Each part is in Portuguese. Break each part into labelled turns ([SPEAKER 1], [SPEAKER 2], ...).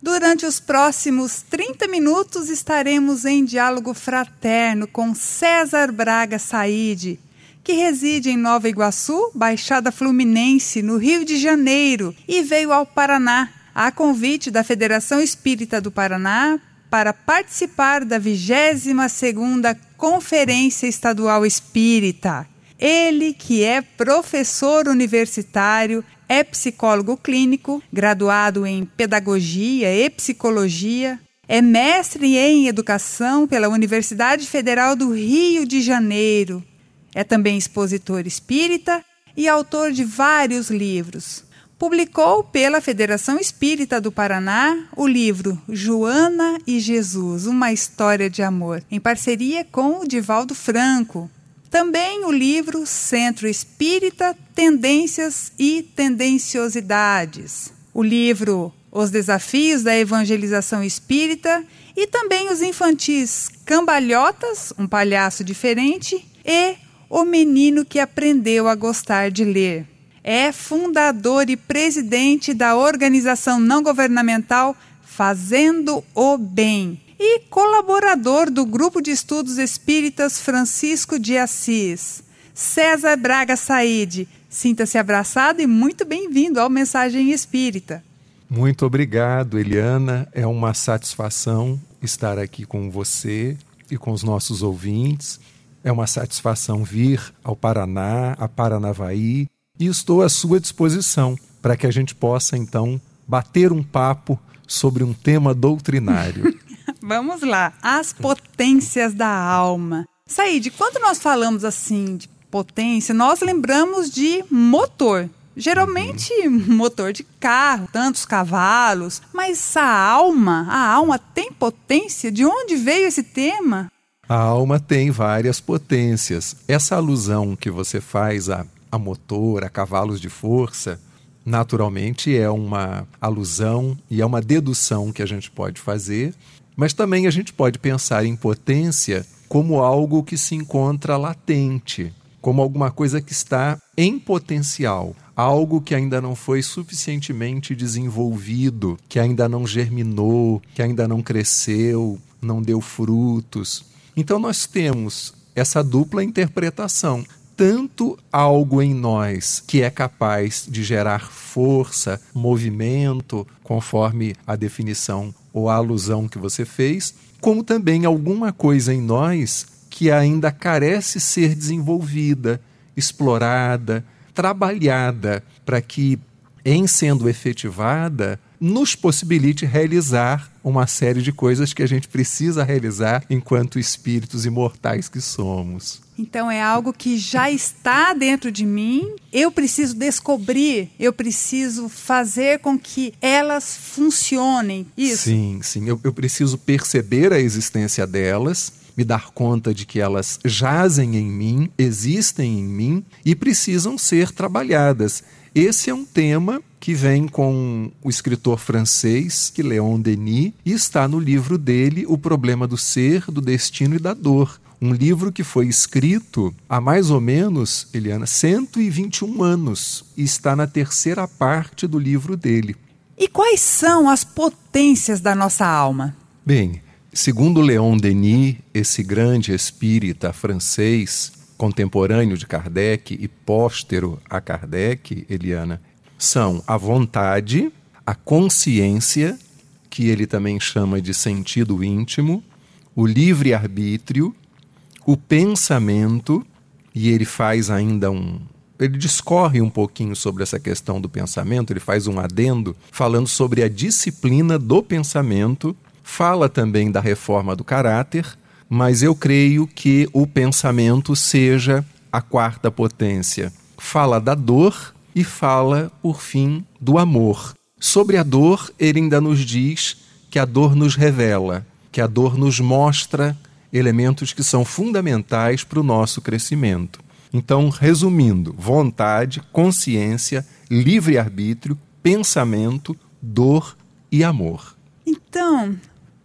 [SPEAKER 1] Durante os próximos 30 minutos estaremos em diálogo fraterno com César Braga Saide, que reside em Nova Iguaçu, Baixada Fluminense, no Rio de Janeiro, e veio ao Paraná a convite da Federação Espírita do Paraná para participar da 22ª Conferência Estadual Espírita. Ele, que é professor universitário, é psicólogo clínico, graduado em Pedagogia e Psicologia, é mestre em Educação pela Universidade Federal do Rio de Janeiro. É também expositor espírita e autor de vários livros. Publicou pela Federação Espírita do Paraná o livro Joana e Jesus, uma história de amor, em parceria com o Divaldo Franco. Também o livro Centro Espírita Tendências e Tendenciosidades. O livro Os Desafios da Evangelização Espírita e também os infantis Cambalhotas, um palhaço diferente, e O Menino que Aprendeu a Gostar de Ler. É fundador e presidente da organização não governamental Fazendo o Bem e colaborador do Grupo de Estudos Espíritas Francisco de Assis. César Braga Saide, sinta-se abraçado e muito bem-vindo ao Mensagem Espírita.
[SPEAKER 2] Muito obrigado, Eliana. É uma satisfação estar aqui com você e com os nossos ouvintes. É uma satisfação vir ao Paraná, a Paranavaí, e estou à sua disposição para que a gente possa então bater um papo sobre um tema doutrinário.
[SPEAKER 1] Vamos lá. As potências da alma. Said, quando nós falamos assim de potência, nós lembramos de motor. Geralmente motor de carro, tantos cavalos, mas a alma, a alma tem potência? De onde veio esse tema?
[SPEAKER 2] A alma tem várias potências. Essa alusão que você faz a, a motor, a cavalos de força, naturalmente é uma alusão e é uma dedução que a gente pode fazer mas também a gente pode pensar em potência como algo que se encontra latente, como alguma coisa que está em potencial, algo que ainda não foi suficientemente desenvolvido, que ainda não germinou, que ainda não cresceu, não deu frutos. Então nós temos essa dupla interpretação. Tanto algo em nós que é capaz de gerar força, movimento, conforme a definição ou a alusão que você fez, como também alguma coisa em nós que ainda carece ser desenvolvida, explorada, trabalhada, para que, em sendo efetivada, nos possibilite realizar uma série de coisas que a gente precisa realizar enquanto espíritos imortais que somos.
[SPEAKER 1] Então é algo que já está dentro de mim, eu preciso descobrir, eu preciso fazer com que elas funcionem. Isso.
[SPEAKER 2] Sim, sim. Eu, eu preciso perceber a existência delas, me dar conta de que elas jazem em mim, existem em mim e precisam ser trabalhadas. Esse é um tema que vem com o escritor francês, que Léon Denis, e está no livro dele O Problema do Ser, do Destino e da Dor. Um livro que foi escrito há mais ou menos, Eliana, 121 anos e está na terceira parte do livro dele.
[SPEAKER 1] E quais são as potências da nossa alma?
[SPEAKER 2] Bem, segundo Léon Denis, esse grande espírita francês, contemporâneo de Kardec e póstero a Kardec, Eliana, são a vontade, a consciência, que ele também chama de sentido íntimo, o livre-arbítrio, o pensamento, e ele faz ainda um. Ele discorre um pouquinho sobre essa questão do pensamento, ele faz um adendo falando sobre a disciplina do pensamento, fala também da reforma do caráter, mas eu creio que o pensamento seja a quarta potência. Fala da dor e fala, por fim, do amor. Sobre a dor, ele ainda nos diz que a dor nos revela, que a dor nos mostra elementos que são fundamentais para o nosso crescimento. Então, resumindo, vontade, consciência, livre-arbítrio, pensamento, dor e amor.
[SPEAKER 1] Então,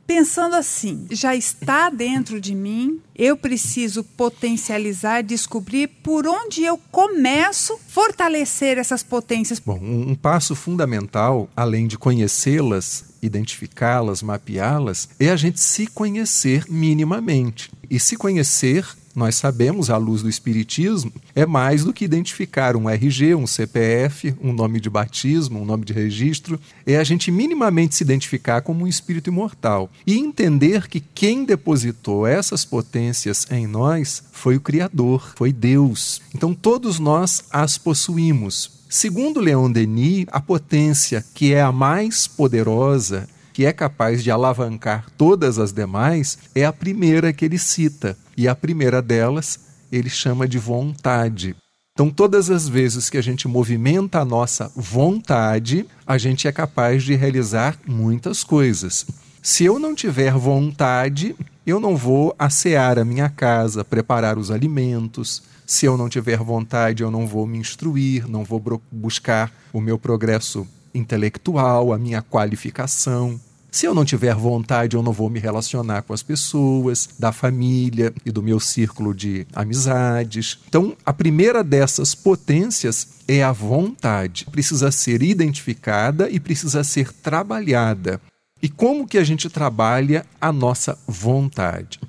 [SPEAKER 1] pensando assim, já está dentro de mim, eu preciso potencializar, descobrir por onde eu começo a fortalecer essas potências.
[SPEAKER 2] Bom, um passo fundamental, além de conhecê-las, identificá-las, mapeá-las, é a gente se conhecer minimamente. E se conhecer nós sabemos, à luz do Espiritismo, é mais do que identificar um RG, um CPF, um nome de batismo, um nome de registro. É a gente minimamente se identificar como um espírito imortal e entender que quem depositou essas potências em nós foi o Criador, foi Deus. Então todos nós as possuímos. Segundo Leon Denis, a potência que é a mais poderosa que é capaz de alavancar todas as demais, é a primeira que ele cita. E a primeira delas ele chama de vontade. Então, todas as vezes que a gente movimenta a nossa vontade, a gente é capaz de realizar muitas coisas. Se eu não tiver vontade, eu não vou assear a minha casa, preparar os alimentos. Se eu não tiver vontade, eu não vou me instruir, não vou buscar o meu progresso intelectual, a minha qualificação. Se eu não tiver vontade, eu não vou me relacionar com as pessoas, da família e do meu círculo de amizades. Então, a primeira dessas potências é a vontade. Precisa ser identificada e precisa ser trabalhada. E como que a gente trabalha a nossa vontade?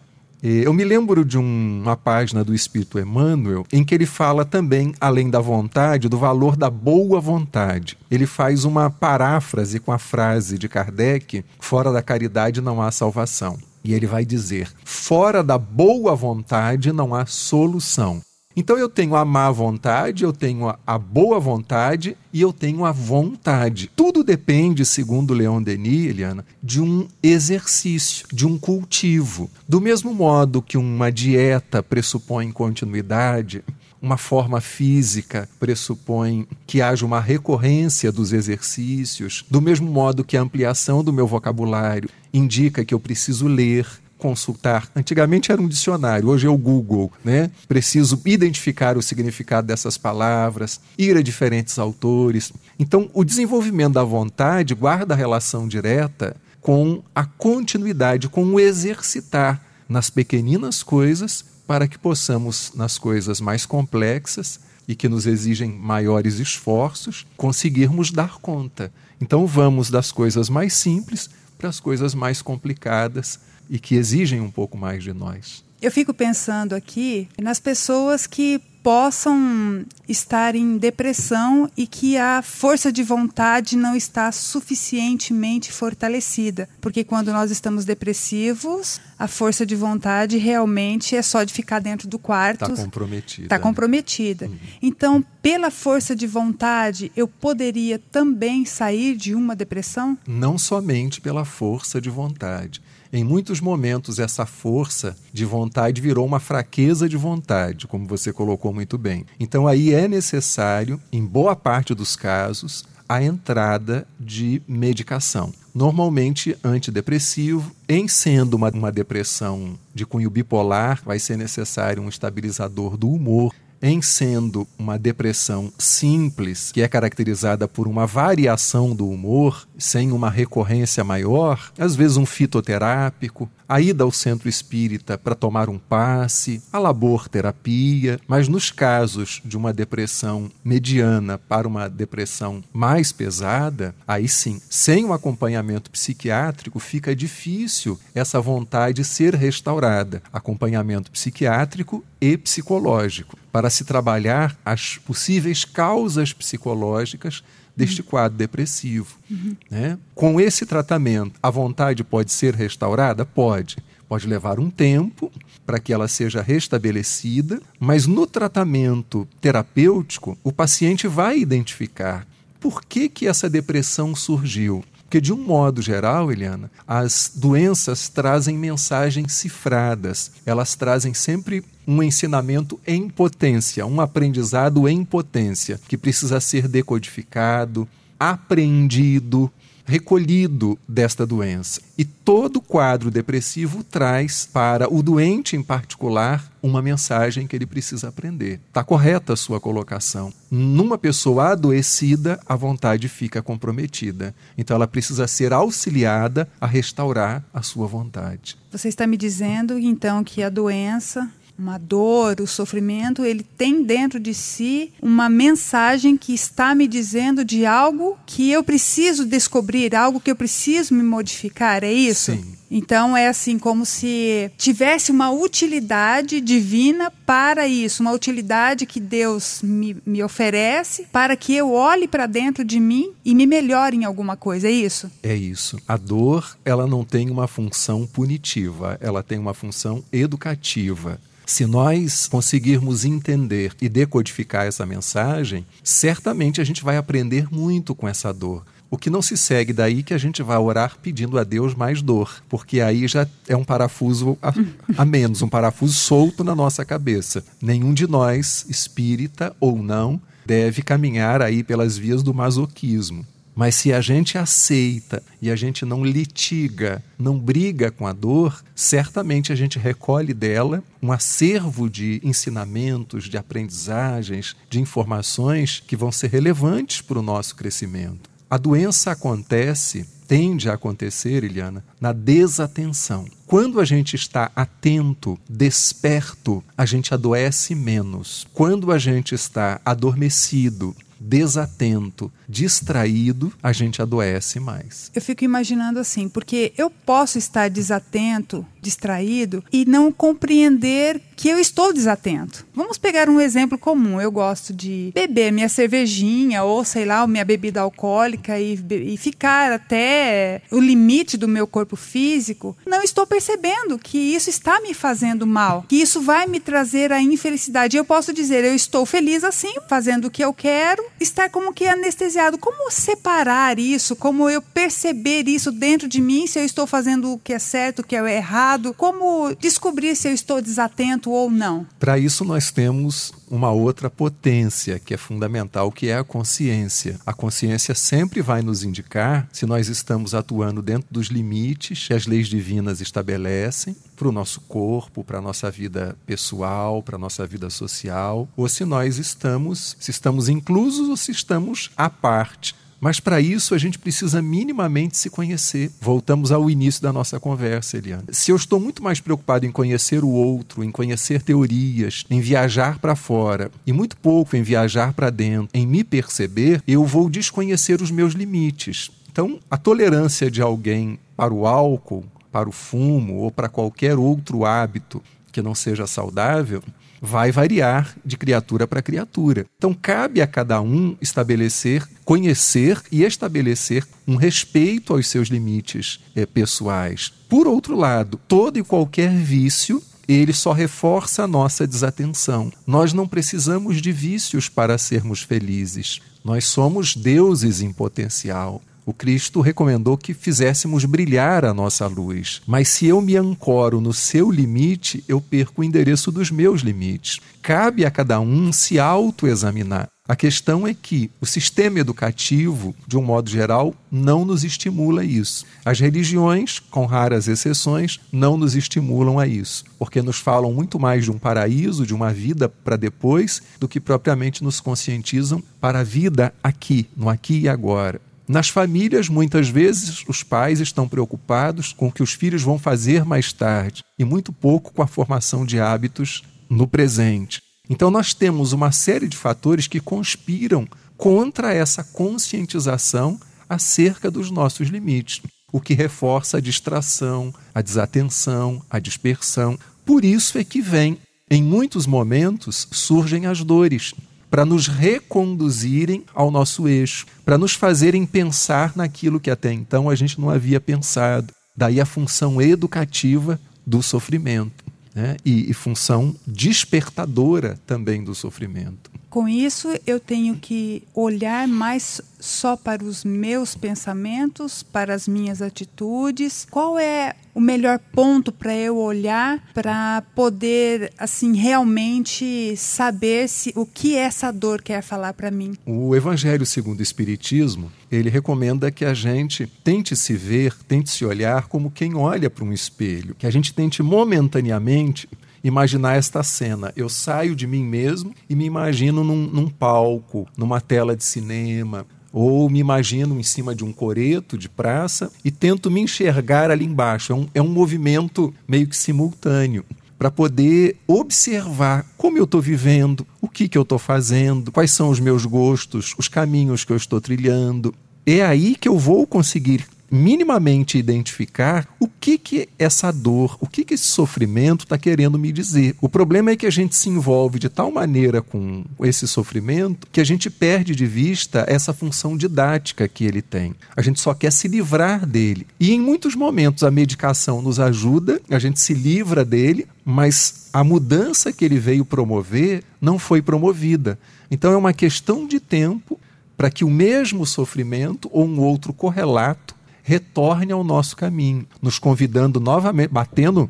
[SPEAKER 2] Eu me lembro de uma página do Espírito Emmanuel em que ele fala também, além da vontade, do valor da boa vontade. Ele faz uma paráfrase com a frase de Kardec: fora da caridade não há salvação. E ele vai dizer: fora da boa vontade não há solução. Então eu tenho a má vontade, eu tenho a, boa vontade e eu tenho a vontade. Tudo depende, segundo Leon Denis, Eliana, de um exercício, de um cultivo. Do mesmo modo que uma dieta pressupõe continuidade, uma forma física pressupõe que haja uma recorrência dos exercícios, do mesmo modo que a ampliação do meu vocabulário indica que eu preciso ler, consultar. Antigamente era um dicionário, hoje é o Google, né? Preciso identificar o significado dessas palavras, ir a diferentes autores. Então, o desenvolvimento da vontade guarda relação direta com a continuidade, com o exercitar nas pequeninas coisas para que possamos, nas coisas mais complexas e que nos exigem maiores esforços, conseguirmos dar conta. Então, vamos das coisas mais simples para as coisas mais complicadas e que exigem um pouco mais de nós.
[SPEAKER 1] Eu fico pensando aqui nas pessoas que possam estar em depressão e que a força de vontade não está suficientemente fortalecida. Porque quando nós estamos depressivos, a força de vontade realmente é só de ficar dentro do quarto.
[SPEAKER 2] Está comprometida.
[SPEAKER 1] Está comprometida. Uhum. Então, pela força de vontade, eu poderia também sair de uma depressão?
[SPEAKER 2] Não somente pela força de vontade em muitos momentos, essa força de vontade virou uma fraqueza de vontade, como você colocou muito bem. Então, aí é necessário, em boa parte dos casos, a entrada de medicação. Normalmente antidepressivo, em sendo uma, uma depressão de cunho bipolar, vai ser necessário um estabilizador do humor, em sendo uma depressão simples, que é caracterizada por uma variação do humor, sem uma recorrência maior, às vezes um fitoterápico, a ida ao centro espírita para tomar um passe, a labor terapia, mas nos casos de uma depressão mediana para uma depressão mais pesada, aí sim, sem um acompanhamento psiquiátrico, fica difícil essa vontade ser restaurada. Acompanhamento psiquiátrico e psicológico, para se trabalhar as possíveis causas psicológicas deste uhum. quadro depressivo. Uhum. Né? Com esse tratamento, a vontade pode ser restaurada? Pode. Pode levar um tempo para que ela seja restabelecida, mas no tratamento terapêutico, o paciente vai identificar por que, que essa depressão surgiu. Porque, de um modo geral, Eliana, as doenças trazem mensagens cifradas, elas trazem sempre um ensinamento em potência, um aprendizado em potência, que precisa ser decodificado, aprendido, recolhido desta doença. E todo quadro depressivo traz para o doente em particular uma mensagem que ele precisa aprender. Está correta a sua colocação. Numa pessoa adoecida, a vontade fica comprometida. Então ela precisa ser auxiliada a restaurar a sua vontade.
[SPEAKER 1] Você está me dizendo então que a doença uma dor, o sofrimento, ele tem dentro de si uma mensagem que está me dizendo de algo que eu preciso descobrir, algo que eu preciso me modificar, é isso?
[SPEAKER 2] Sim.
[SPEAKER 1] Então é assim como se tivesse uma utilidade divina para isso, uma utilidade que Deus me, me oferece para que eu olhe para dentro de mim e me melhore em alguma coisa, é isso?
[SPEAKER 2] É isso. A dor, ela não tem uma função punitiva, ela tem uma função educativa. Se nós conseguirmos entender e decodificar essa mensagem, certamente a gente vai aprender muito com essa dor. O que não se segue daí que a gente vai orar pedindo a Deus mais dor, porque aí já é um parafuso a, a, menos, um parafuso solto na nossa cabeça. Nenhum de nós, espírita ou não, deve caminhar aí pelas vias do masoquismo. Mas se a gente aceita e a gente não litiga, não briga com a dor, certamente a gente recolhe dela um acervo de ensinamentos, de aprendizagens, de informações que vão ser relevantes para o nosso crescimento. A doença acontece, tende a acontecer, Eliana, na desatenção. Quando a gente está atento, desperto, a gente adoece menos. Quando a gente está adormecido, desatento, distraído, a gente adoece mais.
[SPEAKER 1] Eu fico imaginando assim, porque eu posso estar desatento, distraído e não compreender que eu estou desatento. Vamos pegar um exemplo comum. Eu gosto de beber minha cervejinha ou, sei lá, minha bebida alcoólica e, e ficar até o limite do meu corpo físico. Não estou percebendo que isso está me fazendo mal, que isso vai me trazer a infelicidade. Eu posso dizer, eu estou feliz assim, fazendo o que eu quero, estar como que anestesiado. Como separar isso? Como eu perceber isso dentro de mim, se eu estou fazendo o que é certo, o que é errado? Como descobrir se eu estou desatento ou não?
[SPEAKER 2] Para isso, nós temos uma outra potência que é fundamental, que é a consciência. A consciência sempre vai nos indicar se nós estamos atuando dentro dos limites que as leis divinas estabelecem para o nosso corpo, para a nossa vida pessoal, para a nossa vida social, ou se nós estamos, se estamos inclusos ou se estamos à parte mas para isso a gente precisa minimamente se conhecer. Voltamos ao início da nossa conversa, Eliana. Se eu estou muito mais preocupado em conhecer o outro, em conhecer teorias, em viajar para fora e muito pouco em viajar para dentro, em me perceber, eu vou desconhecer os meus limites. Então, a tolerância de alguém para o álcool, para o fumo ou para qualquer outro hábito que não seja saudável vai variar de criatura para criatura. Então, cabe a cada um estabelecer, conhecer e estabelecer um respeito aos seus limites é, pessoais. Por outro lado, todo e qualquer vício ele só reforça a nossa desatenção. Nós não precisamos de vícios para sermos felizes. Nós somos deuses em potencial. O Cristo recomendou que fizéssemos brilhar a nossa luz. Mas se eu me ancoro no seu limite, eu perco o endereço dos meus limites. Cabe a cada um se autoexaminar. A questão é que o sistema educativo, de um modo geral, não nos estimula a isso. As religiões, com raras exceções, não nos estimulam a isso, porque nos falam muito mais de um paraíso, de uma vida para depois, do que propriamente nos conscientizam para a vida aqui, no aqui e agora. Nas famílias, muitas vezes, os pais estão preocupados com o que os filhos vão fazer mais tarde e muito pouco com a formação de hábitos no presente. Então, nós temos uma série de fatores que conspiram contra essa conscientização acerca dos nossos limites, o que reforça a distração, a desatenção, a dispersão. Por isso é que vem, em muitos momentos, surgem as dores para nos reconduzirem ao nosso eixo, para nos fazerem pensar naquilo que até então a gente não havia pensado. Daí a função educativa do sofrimento né? e, e função despertadora também do sofrimento.
[SPEAKER 1] Com isso, eu tenho que olhar mais só para os meus pensamentos, para as minhas atitudes. Qual é o melhor ponto para eu olhar para poder assim realmente saber se o que essa dor quer falar para mim?
[SPEAKER 2] O Evangelho segundo o Espiritismo, ele recomenda que a gente tente se ver, tente se olhar como quem olha para um espelho, que a gente tente momentaneamente imaginar esta cena. Eu saio de mim mesmo e me imagino num, num palco, numa tela de cinema, ou me imagino em cima de um coreto de praça e tento me enxergar ali embaixo. É um, é um movimento meio que simultâneo para poder observar como eu estou vivendo, o que, que eu estou fazendo, quais são os meus gostos, os caminhos que eu estou trilhando. É aí que eu vou conseguir minimamente identificar o que que essa dor, o que que esse sofrimento está querendo me dizer. O problema é que a gente se envolve de tal maneira com esse sofrimento que a gente perde de vista essa função didática que ele tem. A gente só quer se livrar dele. E em muitos momentos a medicação nos ajuda, a gente se livra dele, mas a mudança que ele veio promover não foi promovida. Então é uma questão de tempo para que o mesmo sofrimento ou um outro correlato retorne ao nosso caminho, nos convidando novamente, batendo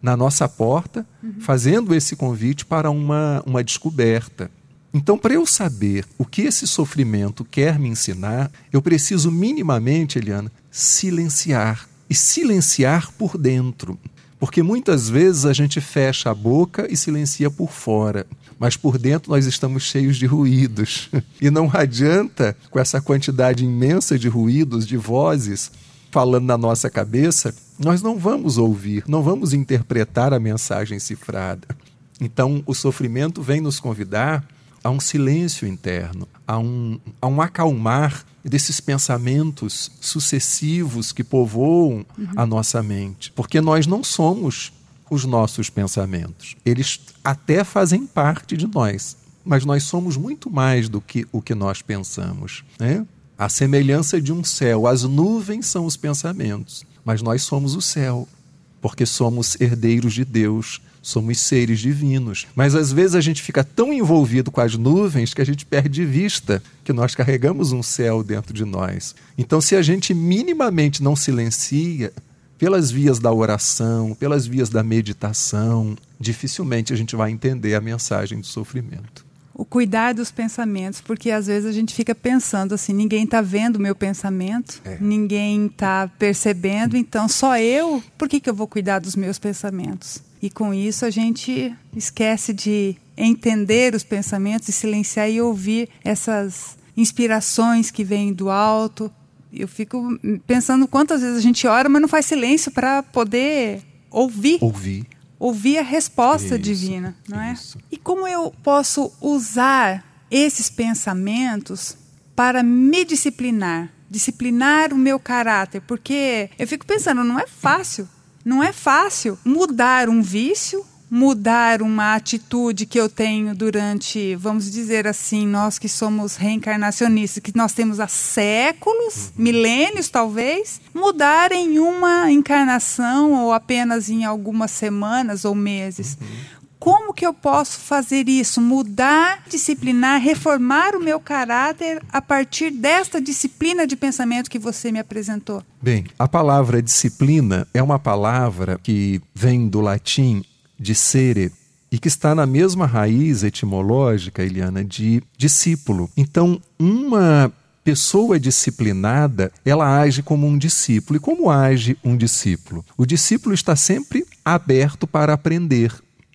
[SPEAKER 2] na nossa porta, fazendo esse convite para uma, uma descoberta. Então, para eu saber o que esse sofrimento quer me ensinar, eu preciso minimamente, Eliana, silenciar. E silenciar por dentro. Porque muitas vezes a gente fecha a boca e silencia por fora mas por dentro nós estamos cheios de ruídos. E não adianta, com essa quantidade imensa de ruídos, de vozes falando na nossa cabeça, nós não vamos ouvir, não vamos interpretar a mensagem cifrada. Então, o sofrimento vem nos convidar a um silêncio interno, a um, a um acalmar desses pensamentos sucessivos que povoam uhum. a nossa mente. Porque nós não somos os nossos pensamentos. Eles até fazem parte de nós, mas nós somos muito mais do que o que nós pensamos. Né? A semelhança de um céu, as nuvens são os pensamentos, mas nós somos o céu, porque somos herdeiros de Deus, somos seres divinos. Mas às vezes a gente fica tão envolvido com as nuvens que a gente perde de vista que nós carregamos um céu dentro de nós. Então, se a gente minimamente não silencia, pelas vias da oração, pelas vias da meditação, dificilmente a gente vai entender a mensagem do sofrimento.
[SPEAKER 1] O cuidar dos pensamentos, porque às vezes a gente fica pensando assim: ninguém está vendo o meu pensamento, é. ninguém está percebendo, então só eu, por que, que eu vou cuidar dos meus pensamentos? E com isso a gente esquece de entender os pensamentos e silenciar e ouvir essas inspirações que vêm do alto, eu fico pensando quantas vezes a gente ora, mas não faz silêncio para poder ouvir.
[SPEAKER 2] Ouvir.
[SPEAKER 1] Ouvir a resposta isso, divina, não é? Isso. E como eu posso usar esses pensamentos para me disciplinar, disciplinar o meu caráter? Porque eu fico pensando, não é fácil. Não é fácil mudar um vício, mudar uma atitude que eu tenho durante, vamos dizer assim, nós que somos reencarnacionistas, que nós temos há séculos, uhum. milênios talvez, mudar em uma encarnação ou apenas em algumas semanas ou meses. Uhum. Como que eu posso fazer isso? Mudar, disciplinar, reformar o meu caráter a partir desta disciplina de pensamento que você me apresentou?
[SPEAKER 2] Bem, a palavra disciplina é uma palavra que vem do latim de sere, e que está na mesma raiz etimológica, Eliana, de discípulo. Então, uma pessoa disciplinada, ela age como um discípulo. E como age um discípulo? O discípulo está sempre aberto para aprender.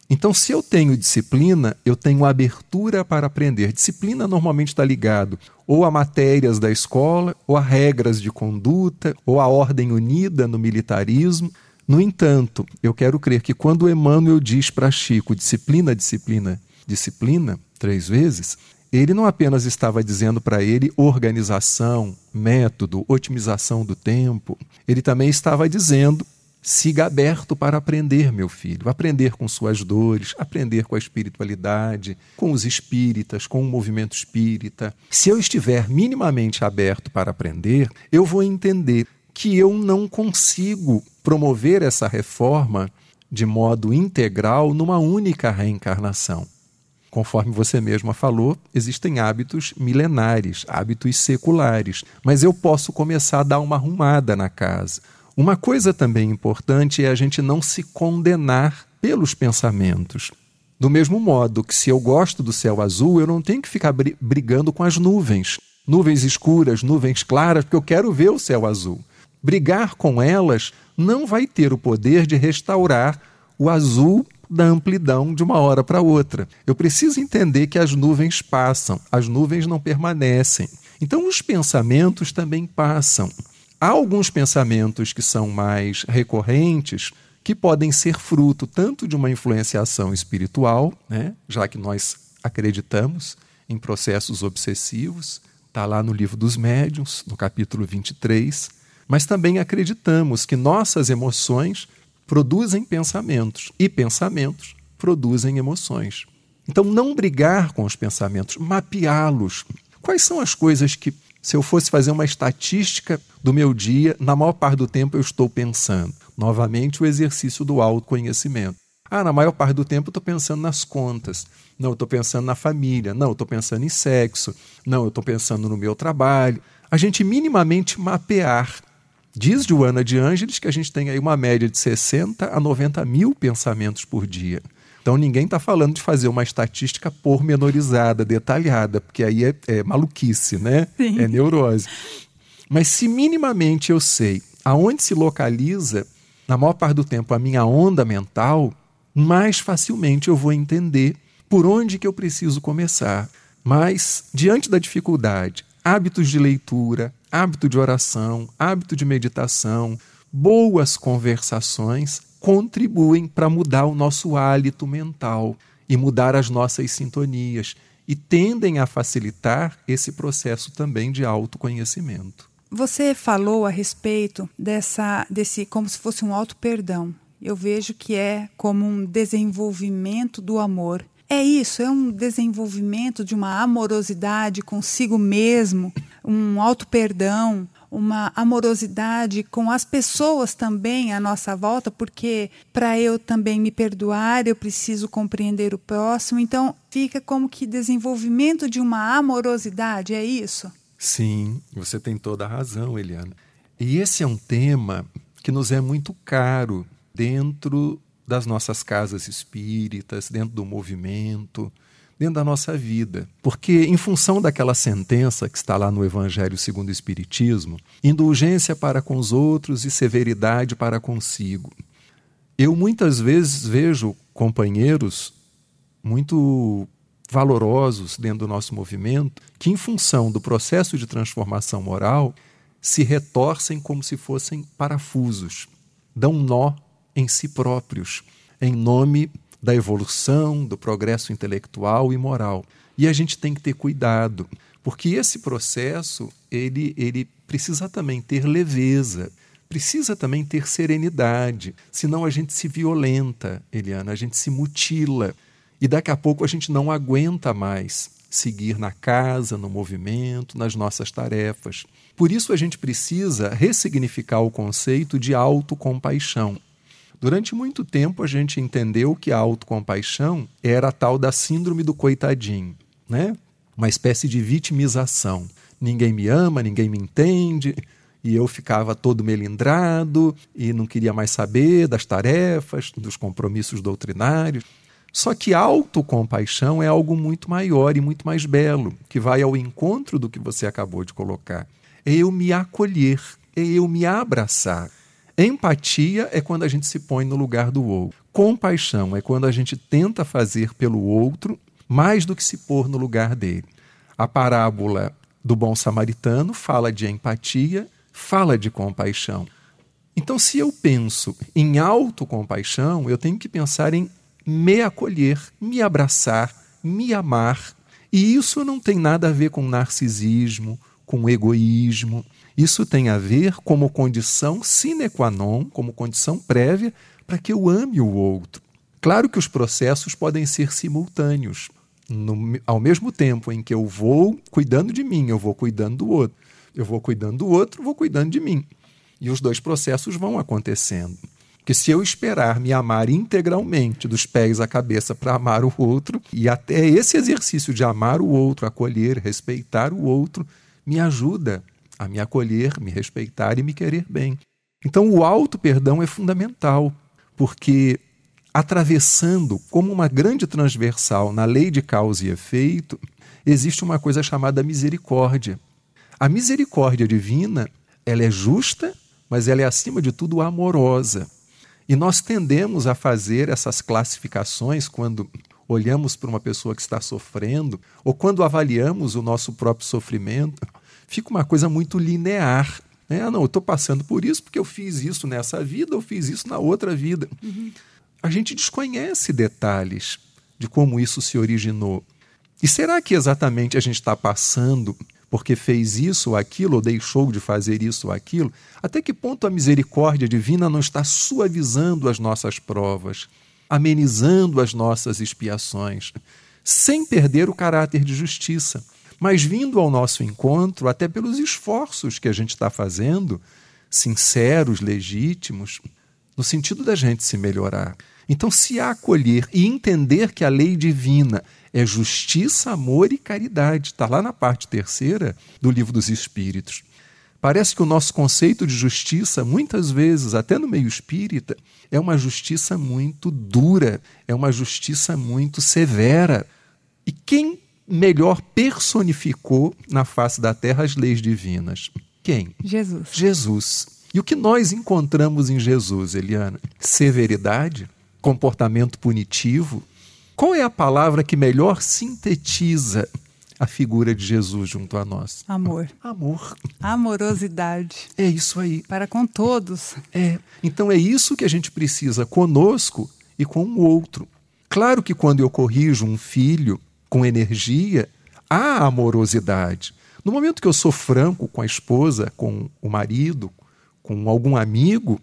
[SPEAKER 2] Então, se eu tenho disciplina, eu tenho abertura para aprender. Disciplina normalmente está ligado ou a matérias da escola, ou a regras de conduta, ou a ordem unida no militarismo. No entanto, eu quero crer que quando Emmanuel diz para Chico disciplina, disciplina, disciplina, três vezes, ele não apenas estava dizendo para ele organização, método, otimização do tempo, ele também estava dizendo siga aberto para aprender, meu filho, aprender com suas dores, aprender com a espiritualidade, com os espíritas, com o movimento espírita. Se eu estiver minimamente aberto para aprender, eu vou entender que eu não consigo promover essa reforma de modo integral numa única reencarnação. Conforme você mesma falou, existem hábitos milenares, hábitos seculares, mas eu posso começar a dar uma arrumada na casa. Uma coisa também importante é a gente não se condenar pelos pensamentos. Do mesmo modo que se eu gosto do céu azul, eu não tenho que ficar brigando com as nuvens. Nuvens escuras, nuvens claras, porque eu quero ver o céu azul. Brigar com elas não vai ter o poder de restaurar o azul da amplidão de uma hora para outra. Eu preciso entender que as nuvens passam, as nuvens não permanecem. Então, os pensamentos também passam. Há alguns pensamentos que são mais recorrentes, que podem ser fruto tanto de uma influenciação espiritual, né, já que nós acreditamos em processos obsessivos, está lá no livro dos médiuns, no capítulo 23, mas também acreditamos que nossas emoções produzem pensamentos e pensamentos produzem emoções. Então, não brigar com os pensamentos, mapeá-los. Quais são as coisas que, se eu fosse fazer uma estatística do meu dia, na maior parte do tempo eu estou pensando? Novamente, o exercício do autoconhecimento. Ah, na maior parte do tempo eu estou pensando nas contas. Não, eu estou pensando na família. Não, eu estou pensando em sexo. Não, eu estou pensando no meu trabalho. A gente minimamente mapear. Diz Joana de Ângeles que a gente tem aí uma média de 60 a 90 mil pensamentos por dia. Então ninguém está falando de fazer uma estatística pormenorizada, detalhada, porque aí é, é maluquice, né?
[SPEAKER 1] Sim.
[SPEAKER 2] É neurose. Mas se minimamente eu sei aonde se localiza, na maior parte do tempo, a minha onda mental, mais facilmente eu vou entender por onde que eu preciso começar. Mas, diante da dificuldade, hábitos de leitura, hábito de oração, hábito de meditação, boas conversações contribuem para mudar o nosso hálito mental e mudar as nossas sintonias e tendem a facilitar esse processo também de autoconhecimento.
[SPEAKER 1] Você falou a respeito dessa desse como se fosse um auto perdão. Eu vejo que é como um desenvolvimento do amor. É isso, é um desenvolvimento de uma amorosidade consigo mesmo, um auto perdão, uma amorosidade com as pessoas também à nossa volta, porque para eu também me perdoar, eu preciso compreender o próximo. Então, fica como que desenvolvimento de uma amorosidade, é isso?
[SPEAKER 2] Sim, você tem toda a razão, Eliana. E esse é um tema que nos é muito caro dentro das nossas casas espíritas, dentro do movimento, dentro da nossa vida. Porque, em função daquela sentença que está lá no Evangelho segundo o Espiritismo, indulgência para com os outros e severidade para consigo. Eu muitas vezes vejo companheiros muito valorosos dentro do nosso movimento que, em função do processo de transformação moral, se retorcem como se fossem parafusos, dão nó em si próprios, em nome da evolução, do progresso intelectual e moral. E a gente tem que ter cuidado, porque esse processo ele, ele precisa também ter leveza, precisa também ter serenidade, senão a gente se violenta, Eliana, a gente se mutila e daqui a pouco a gente não aguenta mais seguir na casa, no movimento, nas nossas tarefas. Por isso a gente precisa ressignificar o conceito de autocompaixão. Durante muito tempo a gente entendeu que a autocompaixão era a tal da síndrome do coitadinho, né? Uma espécie de vitimização. Ninguém me ama, ninguém me entende, e eu ficava todo melindrado e não queria mais saber das tarefas, dos compromissos doutrinários. Só que autocompaixão é algo muito maior e muito mais belo, que vai ao encontro do que você acabou de colocar. É eu me acolher, é eu me abraçar. Empatia é quando a gente se põe no lugar do outro. Compaixão é quando a gente tenta fazer pelo outro mais do que se pôr no lugar dele. A parábola do bom samaritano fala de empatia, fala de compaixão. Então, se eu penso em autocompaixão, eu tenho que pensar em me acolher, me abraçar, me amar. E isso não tem nada a ver com narcisismo, com egoísmo. Isso tem a ver como condição sine qua non, como condição prévia para que eu ame o outro. Claro que os processos podem ser simultâneos. No, ao mesmo tempo em que eu vou cuidando de mim, eu vou cuidando do outro. Eu vou cuidando do outro, vou cuidando de mim. E os dois processos vão acontecendo. Porque se eu esperar me amar integralmente, dos pés à cabeça, para amar o outro, e até esse exercício de amar o outro, acolher, respeitar o outro, me ajuda a me acolher, me respeitar e me querer bem. Então, o auto-perdão é fundamental, porque atravessando como uma grande transversal na lei de causa e efeito, existe uma coisa chamada misericórdia. A misericórdia divina, ela é justa, mas ela é acima de tudo amorosa. E nós tendemos a fazer essas classificações quando olhamos para uma pessoa que está sofrendo ou quando avaliamos o nosso próprio sofrimento fica uma coisa muito linear. É, não, eu estou passando por isso porque eu fiz isso nessa vida, eu fiz isso na outra vida. Uhum. A gente desconhece detalhes de como isso se originou. E será que exatamente a gente está passando porque fez isso ou aquilo, ou deixou de fazer isso ou aquilo? Até que ponto a misericórdia divina não está suavizando as nossas provas, amenizando as nossas expiações, sem perder o caráter de justiça, mas vindo ao nosso encontro até pelos esforços que a gente está fazendo, sinceros, legítimos, no sentido da gente se melhorar. Então, se acolher e entender que a lei divina é justiça, amor e caridade, está lá na parte terceira do livro dos Espíritos. Parece que o nosso conceito de justiça, muitas vezes, até no meio espírita, é uma justiça muito dura, é uma justiça muito severa. E quem melhor personificou na face da terra as leis divinas? Quem?
[SPEAKER 1] Jesus.
[SPEAKER 2] Jesus. E o que nós encontramos em Jesus, Eliana? Severidade, comportamento punitivo. Qual é a palavra que melhor sintetiza a figura de Jesus junto a nós?
[SPEAKER 1] Amor.
[SPEAKER 2] Amor.
[SPEAKER 1] Amorosidade.
[SPEAKER 2] É isso aí.
[SPEAKER 1] Para com todos.
[SPEAKER 2] É. Então é isso que a gente precisa conosco e com o outro. Claro que quando eu corrijo um filho com energia, há amorosidade. No momento que eu sou franco com a esposa, com o marido, com algum amigo,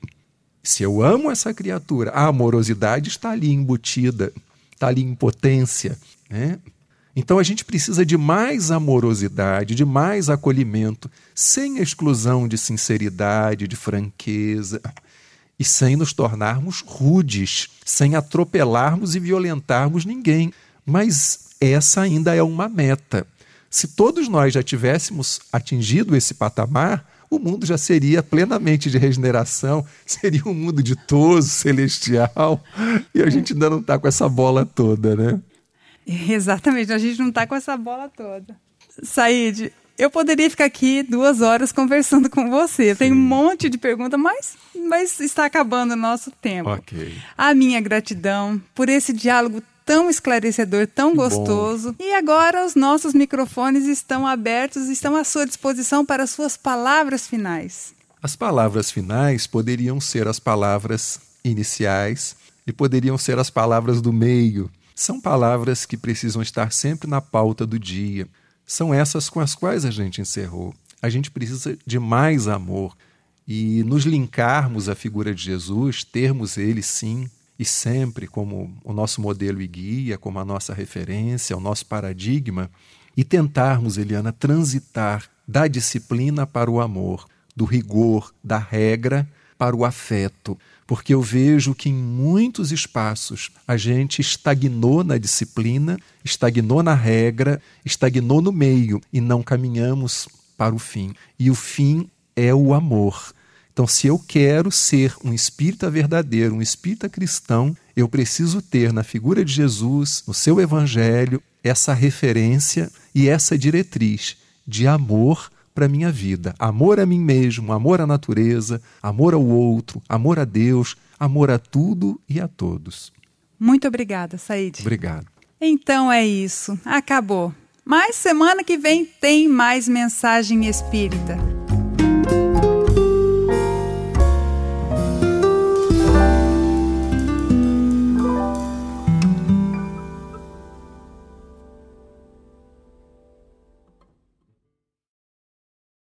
[SPEAKER 2] se eu amo essa criatura, a amorosidade está ali embutida, está ali em potência. Né? Então a gente precisa de mais amorosidade, de mais acolhimento, sem exclusão de sinceridade, de franqueza, e sem nos tornarmos rudes, sem atropelarmos e violentarmos ninguém. Mas essa ainda é uma meta. Se todos nós já tivéssemos atingido esse patamar, o mundo já seria plenamente de regeneração, seria um mundo ditoso, celestial, e a gente ainda não está com essa bola toda, né?
[SPEAKER 1] Exatamente, a gente não está com essa bola toda. Said, eu poderia ficar aqui duas horas conversando com você. Tem um monte de perguntas, mas, mas está acabando o nosso tempo.
[SPEAKER 2] Ok.
[SPEAKER 1] A minha gratidão por esse diálogo tão esclarecedor, tão gostoso. Bom. E agora os nossos microfones estão abertos, estão à sua disposição para as suas palavras finais.
[SPEAKER 2] As palavras finais poderiam ser as palavras iniciais e poderiam ser as palavras do meio. São palavras que precisam estar sempre na pauta do dia. São essas com as quais a gente encerrou. A gente precisa de mais amor e nos linkarmos à figura de Jesus, termos ele sim e sempre como o nosso modelo e guia, como a nossa referência, o nosso paradigma, e tentarmos, Eliana, transitar da disciplina para o amor, do rigor, da regra para o afeto, porque eu vejo que em muitos espaços a gente estagnou na disciplina, estagnou na regra, estagnou no meio e não caminhamos para o fim. E o fim é o amor. Então, se eu quero ser um espírita verdadeiro, um espírita cristão, eu preciso ter na figura de Jesus, no seu evangelho, essa referência e essa diretriz de amor para a minha vida. Amor a mim mesmo, amor à natureza, amor ao outro, amor a Deus, amor a tudo e a todos.
[SPEAKER 1] Muito obrigada, Said.
[SPEAKER 2] Obrigado.
[SPEAKER 1] Então é isso. Acabou. Mas semana que vem tem mais mensagem espírita.